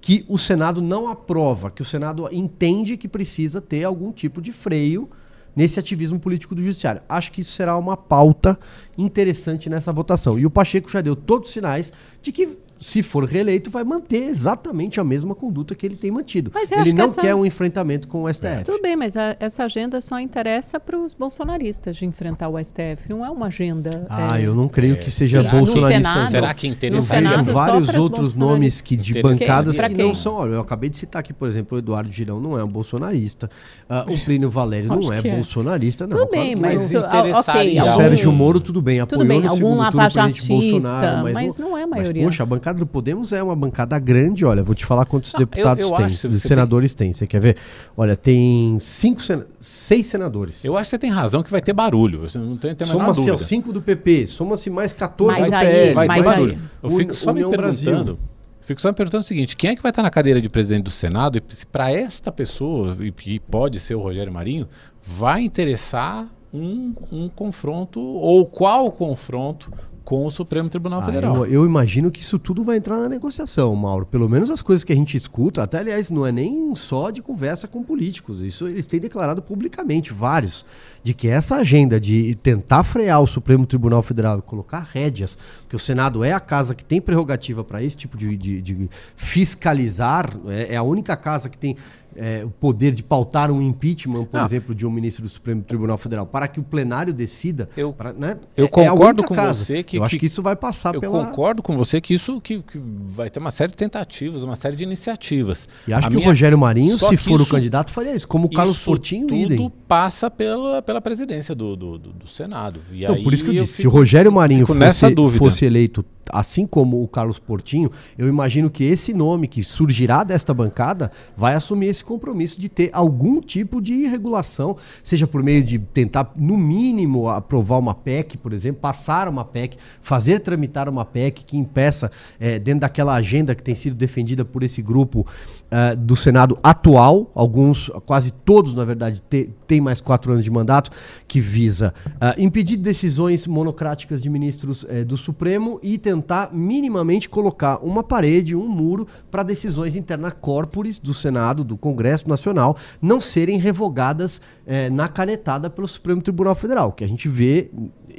que o Senado não aprova, que o Senado entende que precisa ter algum tipo de freio nesse ativismo político do judiciário. Acho que isso será uma pauta interessante nessa votação. E o Pacheco já deu todos os sinais de que se for reeleito, vai manter exatamente a mesma conduta que ele tem mantido. ele não que quer um enfrentamento com o STF. Tudo bem, mas a, essa agenda só interessa para os bolsonaristas de enfrentar o STF. Não é uma agenda. Ah, é, eu não creio é, que seja sim. bolsonarista. Senado, Será que interessa? Tem vários outros nomes que, de bancadas que, que não são. Olha, eu acabei de citar aqui, por exemplo, o Eduardo Girão não é um bolsonarista. Uh, o Plínio Valério não é, é, bolsonarista, não. Tudo bem, mas. Okay, o Sérgio Moro, tudo bem, apoiou tudo bem, no algum lavajatista, Bolsonaro, mas, mas não é a maioria. Mas, poxa, a bancada bancada do Podemos é uma bancada grande, olha, vou te falar quantos não, deputados eu, eu tem, senadores tem. tem. Você quer ver? Olha, tem cinco, sen seis senadores. Eu acho que você tem razão que vai ter barulho. Não tem, tem Soma-se aos cinco do PP, soma-se mais 14 mas do aí, PL. Vai ter barulho. Eu fico só União me perguntando... Brasil. Fico só me perguntando o seguinte: quem é que vai estar na cadeira de presidente do Senado? E se para esta pessoa, e que pode ser o Rogério Marinho, vai interessar um, um confronto, ou qual confronto com o Supremo Tribunal ah, Federal. Eu, eu, imagino que isso tudo vai entrar na negociação, Mauro. Pelo menos as coisas que a gente escuta, até aliás, não é nem só de conversa com políticos. Isso eles têm declarado publicamente, vários, de que essa agenda de tentar frear o Supremo Tribunal Federal e colocar rédeas, porque o Senado é a casa que tem prerrogativa para esse tipo de, de, de fiscalizar, é, é a única casa que tem é, o poder de pautar um impeachment, por Não. exemplo, de um ministro do Supremo Tribunal Federal, para que o plenário decida. Eu, pra, né? eu é, é concordo é com casa. você que. Eu acho que, que isso vai passar eu pela. Eu concordo com você que isso que, que, vai ter uma série de tentativas, uma série de iniciativas. E acho a que minha... o Rogério Marinho, Só se for isso, o candidato, faria isso, como o Carlos Portinho tudo idem. passa pela, pela presidência do, do, do, do Senado. E então, por isso que eu disse, eu fico, se o Rogério Marinho fosse, fosse eleito assim como o Carlos Portinho, eu imagino que esse nome que surgirá desta bancada vai assumir esse compromisso de ter algum tipo de regulação, seja por meio de tentar, no mínimo, aprovar uma PEC, por exemplo, passar uma PEC, fazer tramitar uma PEC que impeça, é, dentro daquela agenda que tem sido defendida por esse grupo uh, do Senado atual, alguns, quase todos, na verdade, tem mais quatro anos de mandato, que visa uh, impedir decisões monocráticas de ministros do Supremo e tentar minimamente colocar uma parede, um muro para decisões interna corporis do Senado, do Congresso Nacional, não serem revogadas uh, na canetada pelo Supremo Tribunal Federal. O que a gente vê,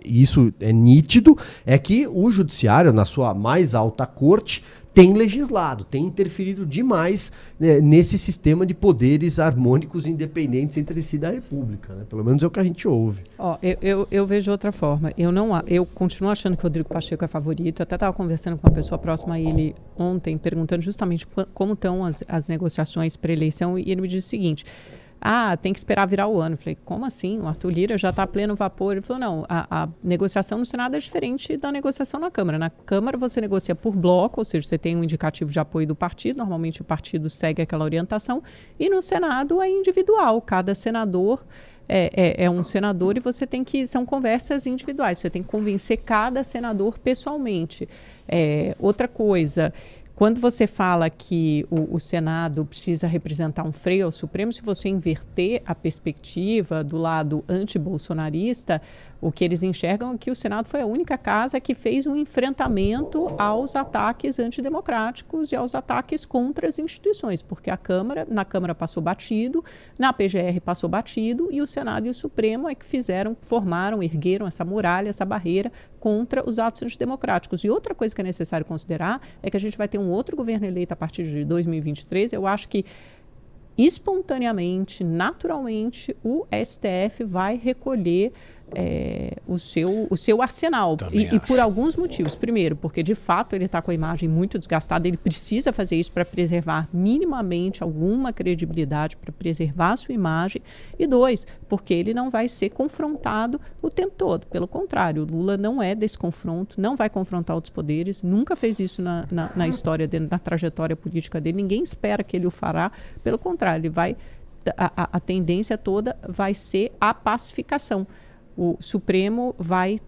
isso é nítido, é que o Judiciário, na sua mais alta corte, tem legislado, tem interferido demais né, nesse sistema de poderes harmônicos independentes entre si da República. Né? Pelo menos é o que a gente ouve. Oh, eu, eu, eu, vejo outra forma. Eu não, eu continuo achando que o Rodrigo Pacheco é favorito. Eu até estava conversando com uma pessoa próxima a ele ontem, perguntando justamente como estão as, as negociações para eleição, e ele me disse o seguinte ah, tem que esperar virar o ano. Eu falei, como assim? O Arthur Lira já está pleno vapor. Ele falou, não, a, a, negociação no Senado é diferente da negociação na Câmara. Na Câmara você negocia por bloco, ou seja, você tem um indicativo de apoio do partido, normalmente o partido segue aquela orientação, e no Senado é individual, cada senador é, é, é, um senador e você tem que. São conversas individuais, você tem que convencer cada senador pessoalmente. É, outra coisa. Quando você fala que o, o, Senado precisa representar um freio ao Supremo, se você inverter a perspectiva do lado anti-bolsonarista, o que eles enxergam é que o Senado foi a única casa que fez um enfrentamento aos ataques antidemocráticos e aos ataques contra as instituições, porque a Câmara, na Câmara passou batido, na PGR passou batido e o Senado e o Supremo é que fizeram, formaram, ergueram essa muralha, essa barreira contra os atos antidemocráticos. E outra coisa que é necessário considerar é que a gente vai ter um outro governo eleito a partir de 2023. Eu acho que espontaneamente, naturalmente, o STF vai recolher é, o, seu, o seu arsenal. E, e, por alguns motivos. Primeiro, porque de fato ele está com a imagem muito desgastada, ele precisa fazer isso para preservar minimamente alguma credibilidade, para preservar a sua imagem. E dois, porque ele não vai ser confrontado o tempo todo. Pelo contrário, o Lula não é desse confronto, não vai confrontar outros poderes, nunca fez isso na, na, na história dele, na trajetória política dele. Ninguém espera que ele o fará. Pelo contrário, ele vai. a, a, a tendência toda vai ser a pacificação o Supremo vai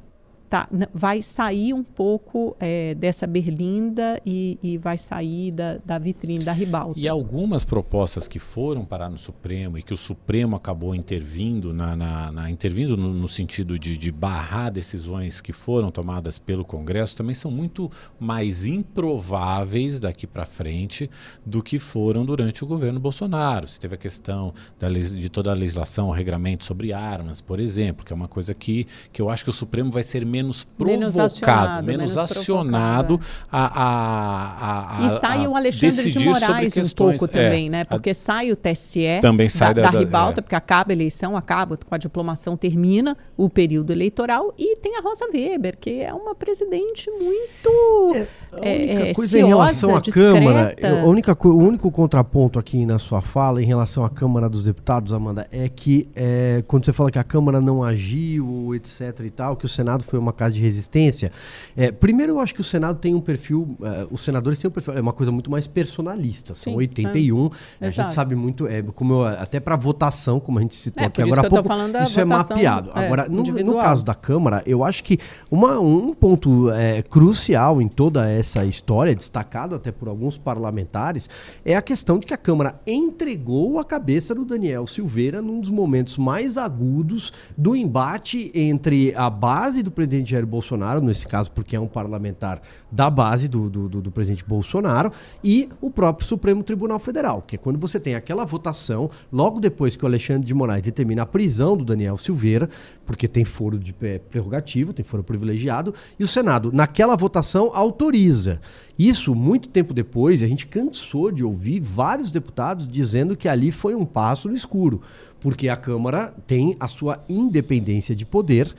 tá, vai sair um pouco é, dessa berlinda e, e, vai sair da, da vitrine da ribalta. E algumas propostas que foram parar no Supremo e que o Supremo acabou intervindo, na, na, na intervindo no, no sentido de, de, barrar decisões que foram tomadas pelo Congresso, também são muito mais improváveis daqui para frente do que foram durante o governo Bolsonaro. Você teve a questão da, de toda a legislação, o regramento sobre armas, por exemplo, que é uma coisa que, que eu acho que o Supremo vai ser menos menos provocado, menos acionado, menos acionado a, a, a, E sai o Alexandre de Moraes um pouco também, é, né? Porque sai o TSE também sai da, da, da ribalta, é. porque acaba a eleição, acaba com a diplomação, termina o período eleitoral e tem a Rosa Weber, que é uma presidente muito é, a única é, coisa ciosa, em relação à Câmara, a única, o único contraponto aqui na sua fala em relação à Câmara dos Deputados, Amanda, é que é, quando você fala que a Câmara não agiu, etc e tal, que o Senado foi uma uma casa de resistência. É, primeiro, eu acho que o Senado tem um perfil, uh, os senadores têm um perfil, é uma coisa muito mais personalista. São Sim, 81, é. a gente sabe muito, é, como eu, até para votação, como a gente citou é, aqui agora há pouco, isso é mapeado. É, agora, no, no, caso da Câmara, eu acho que uma, um ponto é, crucial em toda essa história, destacado até por alguns parlamentares, é a questão de que a Câmara entregou a cabeça do Daniel Silveira num dos momentos mais agudos do embate entre a base do presidente presidente Jair Bolsonaro, nesse caso porque é um parlamentar da base do, do, do, do presidente Bolsonaro, e o próprio Supremo Tribunal Federal, que é quando você tem aquela votação, logo depois que o Alexandre de Moraes determina a prisão do Daniel Silveira, porque tem foro de prerrogativa, tem foro privilegiado, e o Senado, naquela votação, autoriza. Isso, muito tempo depois, a gente cansou de ouvir vários deputados dizendo que ali foi um passo no escuro, porque a Câmara tem a sua independência de poder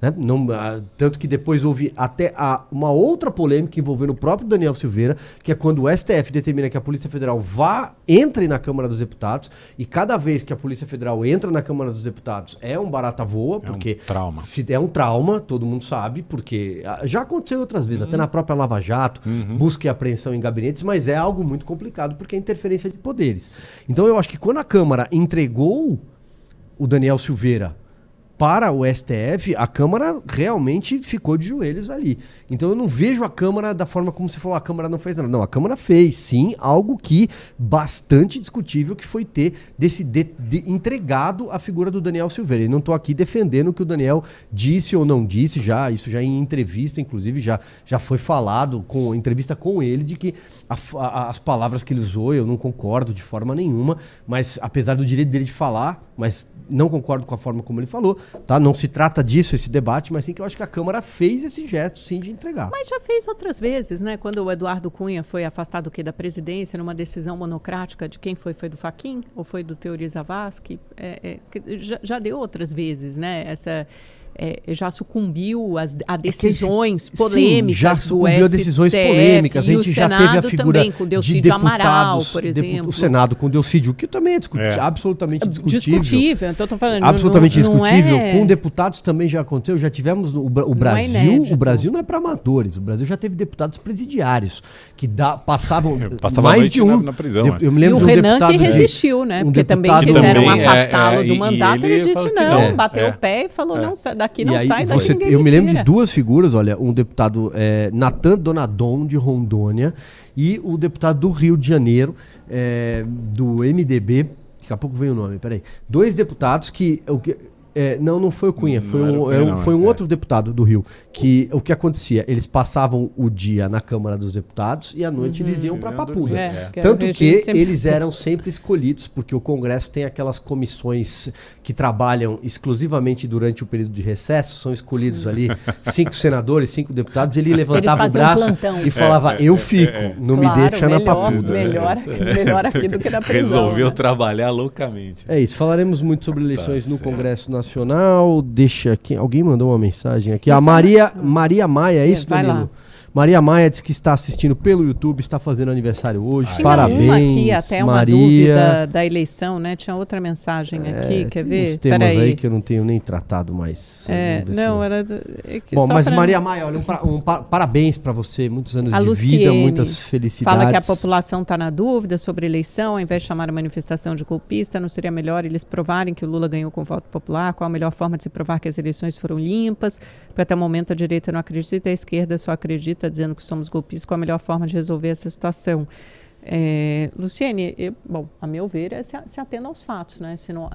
né? Não, uh, tanto que depois houve até a, uma outra polêmica envolvendo o próprio Daniel Silveira, que é quando o STF determina que a Polícia Federal vá, entre na Câmara dos Deputados, e cada vez que a Polícia Federal entra na Câmara dos Deputados é um barata voa, é porque um trauma. se é um trauma, todo mundo sabe, porque uh, já aconteceu outras vezes, uhum. até na própria Lava Jato, uhum. busca e apreensão em gabinetes, mas é algo muito complicado porque é interferência de poderes. Então eu acho que quando a Câmara entregou o Daniel Silveira para o STF, a Câmara realmente ficou de joelhos ali. Então eu não vejo a Câmara da forma como você falou, a Câmara não fez nada. Não, a Câmara fez sim algo que bastante discutível que foi ter desse de, de, entregado a figura do Daniel Silveira. E não estou aqui defendendo o que o Daniel disse ou não disse, já isso já em entrevista, inclusive já, já foi falado com entrevista com ele de que a, a, as palavras que ele usou eu não concordo de forma nenhuma, mas apesar do direito dele de falar, mas não concordo com a forma como ele falou, tá? Não se trata disso esse debate, mas sim que eu acho que a Câmara fez esse gesto sim de entregar. Mas já fez outras vezes, né? Quando o Eduardo Cunha foi afastado do que da presidência numa decisão monocrática de quem foi, foi do Faquin ou foi do Teori Zavascki, é, é, já, já deu outras vezes, né? Essa é, já sucumbiu às, a decisões é esse, polêmicas sim, já sucumbiu a decisões polêmicas. A gente já teve a figura também, com Delcídio de Amaral, por exemplo. O Senado com Delcídio, que também é, discuti é. absolutamente discutível. Discutível, então tô falando. Absolutamente não, não discutível. É... Com deputados também já aconteceu. Já tivemos o, o Brasil. o Brasil não é para amadores. O Brasil já teve deputados presidiários que dá, passavam mais de um. Na, na prisão, de, eu me lembro e o de um Renan deputado, que resistiu, né? Um porque também quiseram afastá-lo do mandato. Ele disse não, bateu o pé e falou não, daqui não sai, daqui você, Eu me lembro de duas figuras, olha, um deputado é, Natan Donadon, de Rondônia, e o deputado do Rio de Janeiro, é, do MDB, daqui a pouco vem o nome, peraí. Dois deputados que. É, não, não foi o Cunha, foi um, Cunha, um, foi um é. outro deputado do Rio. Que o que acontecia? Eles passavam o dia na Câmara dos Deputados e à noite uhum. eles iam para Papuda. É, é. Tanto que sempre... eles eram sempre escolhidos, porque o Congresso tem aquelas comissões que trabalham exclusivamente durante o período de recesso, são escolhidos ali cinco senadores, cinco deputados. Ele levantava o braço um e falava: é, Eu fico, não claro, me deixa melhor, na Papuda. Melhor, melhor aqui do que na prisão. Resolveu né? trabalhar loucamente. É isso, falaremos muito sobre eleições tá no Congresso Nacional Nacional. Deixa aqui. Alguém mandou uma mensagem aqui. A Maria, Maria Maia, é isso, é, Danilo? Lá. Maria Maia diz que está assistindo pelo YouTube, está fazendo aniversário hoje. Tinha Parabéns. Uma aqui, até uma Maria. dúvida da eleição, né? Tinha outra mensagem é, aqui, quer ver? Uns temas aí. aí que eu não tenho nem tratado mais. É, não, era. É Bom, mas Maria Maia, olha, um, um parabéns para você, muitos anos a de Luciene vida, muitas felicidades. Fala que a população está na dúvida sobre a eleição, ao invés de chamar a manifestação de golpista, não seria melhor eles provarem que o Lula ganhou com voto popular? Qual a melhor forma de se provar que as eleições foram limpas? Porque até o momento a direita não acredita e a esquerda só acredita dizendo que somos golpistas, qual a melhor forma de resolver essa situação. É, Luciene, eu, bom, a meu ver, é se, se atendo aos fatos, né? Se não,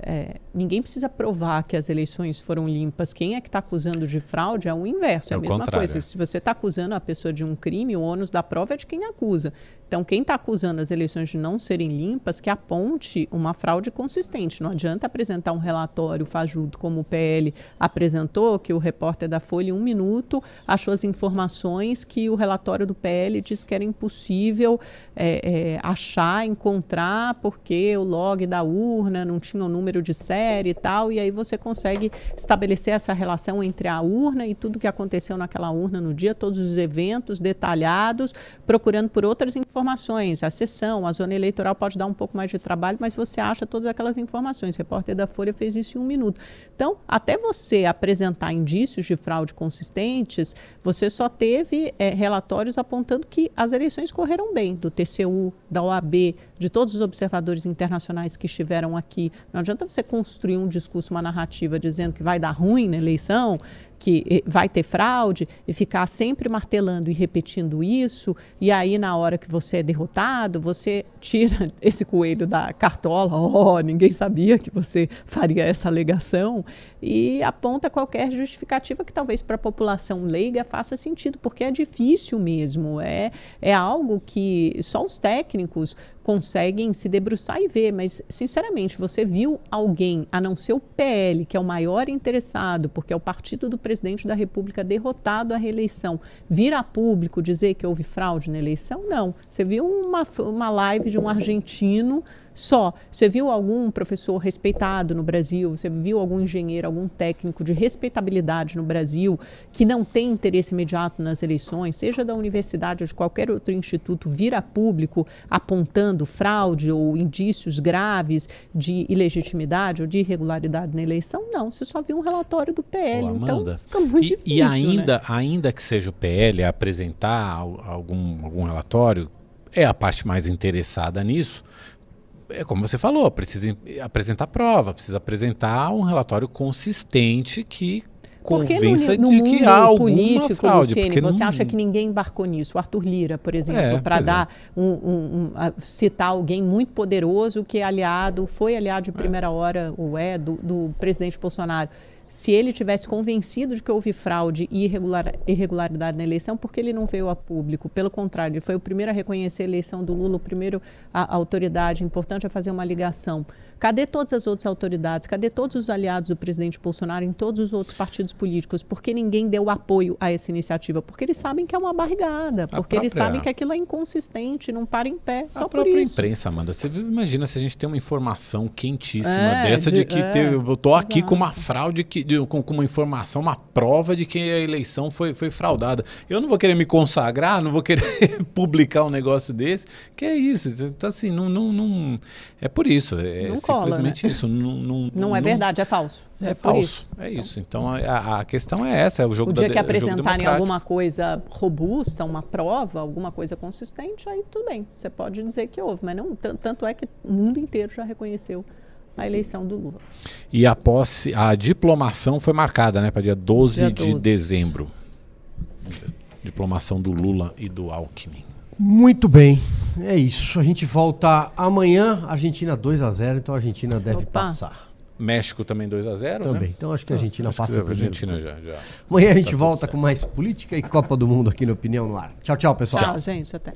é, ninguém precisa provar que as eleições foram limpas. Quem é que está acusando de fraude é o inverso, é, é a mesma contrário. coisa. Se você está acusando a pessoa de um crime, o ônus da prova é de quem acusa. Então, quem está acusando as eleições de não serem limpas, que aponte uma fraude consistente. Não adianta apresentar um relatório fajuto como o PL apresentou, que o repórter da Folha, em um minuto, achou as informações que o relatório do PL diz que era impossível é, é, achar, encontrar, porque o log da urna não tinha o número de série e tal, e aí você consegue estabelecer essa relação entre a urna e tudo que aconteceu naquela urna no dia, todos os eventos detalhados, procurando por outras informações informações. A sessão, a zona eleitoral pode dar um pouco mais de trabalho, mas você acha todas aquelas informações. O repórter da Folha fez isso em um minuto. Então, até você apresentar indícios de fraude consistentes, você só teve é, relatórios apontando que as eleições correram bem, do TCU, da OAB, de todos os observadores internacionais que estiveram aqui. Não adianta você construir um discurso, uma narrativa dizendo que vai dar ruim na eleição, que vai ter fraude e ficar sempre martelando e repetindo isso, e aí na hora que você é derrotado, você tira esse coelho da cartola, oh, ninguém sabia que você faria essa alegação, e aponta qualquer justificativa que talvez para a população leiga faça sentido, porque é difícil mesmo, é, é algo que só os técnicos conseguem se debruçar e ver, mas sinceramente, você viu alguém, a não ser o PL, que é o maior interessado, porque é o partido do presidente da República derrotado à reeleição, vir a público dizer que houve fraude na eleição? Não. Você viu uma, uma live de um argentino só. Você viu algum professor respeitado no Brasil? Você viu algum engenheiro, algum técnico de respeitabilidade no Brasil que não tem interesse imediato nas eleições, seja da universidade ou de qualquer outro instituto, vir a público apontando fraude ou indícios graves de ilegitimidade ou de irregularidade na eleição? Não, você só viu um relatório do PL. Ô, então fica muito e, difícil. E ainda, né? ainda que seja o PL a apresentar algum, algum relatório, é a parte mais interessada nisso é como você falou, precisa apresentar prova, precisa apresentar um relatório consistente que convença no, no de que há alguma político, fraude. Luciene, você não... acha que ninguém embarcou nisso? O Arthur Lira, por exemplo, é, para dar é. um, um, um, citar alguém muito poderoso que é aliado, foi aliado de é. primeira hora, ou é, do, do presidente Bolsonaro se ele tivesse convencido de que houve fraude e irregular, irregularidade na eleição, porque ele não veio a público? Pelo contrário, ele foi o primeiro a reconhecer a eleição do Lula, o primeiro a, a autoridade importante a fazer uma ligação. Cadê todas as outras autoridades? Cadê todos os aliados do presidente Bolsonaro em todos os outros partidos políticos? Por que ninguém deu apoio a essa iniciativa? Porque eles sabem que é uma barrigada, porque própria... eles sabem que aquilo é inconsistente, não para em pé, só a por própria imprensa, Amanda. Você imagina se a gente tem uma informação quentíssima é, dessa de, de que é, teve, eu estou aqui com uma fraude que, de, com, com, uma informação, uma prova de que a eleição foi, foi fraudada. Eu não vou querer me consagrar, não vou querer publicar um negócio desse. Que é isso? Tá assim, não, não, não é por isso. É não simplesmente cola, né? isso. Não, não, não, é verdade, é falso. É, é falso. Isso. É então. isso. Então a, a, questão é essa, é o jogo O dia da, que apresentarem alguma coisa robusta, uma prova, alguma coisa consistente, aí tudo bem. Você pode dizer que houve, mas não tanto é que o mundo inteiro já reconheceu a eleição do Lula. E a posse, a diplomação foi marcada, né, para dia 12 dia de 12. dezembro. Diplomação do Lula e do Alckmin. Muito bem. É isso. A gente volta amanhã. Argentina 2 a 0, então a Argentina deve Opa. passar. México também 2 a 0 Também. Né? Então acho que a Argentina Nossa, passa a Argentina já, já. Amanhã a gente tá volta com mais política e Copa do Mundo aqui no Opinião no Ar. Tchau, tchau, pessoal. Tchau, gente. Até.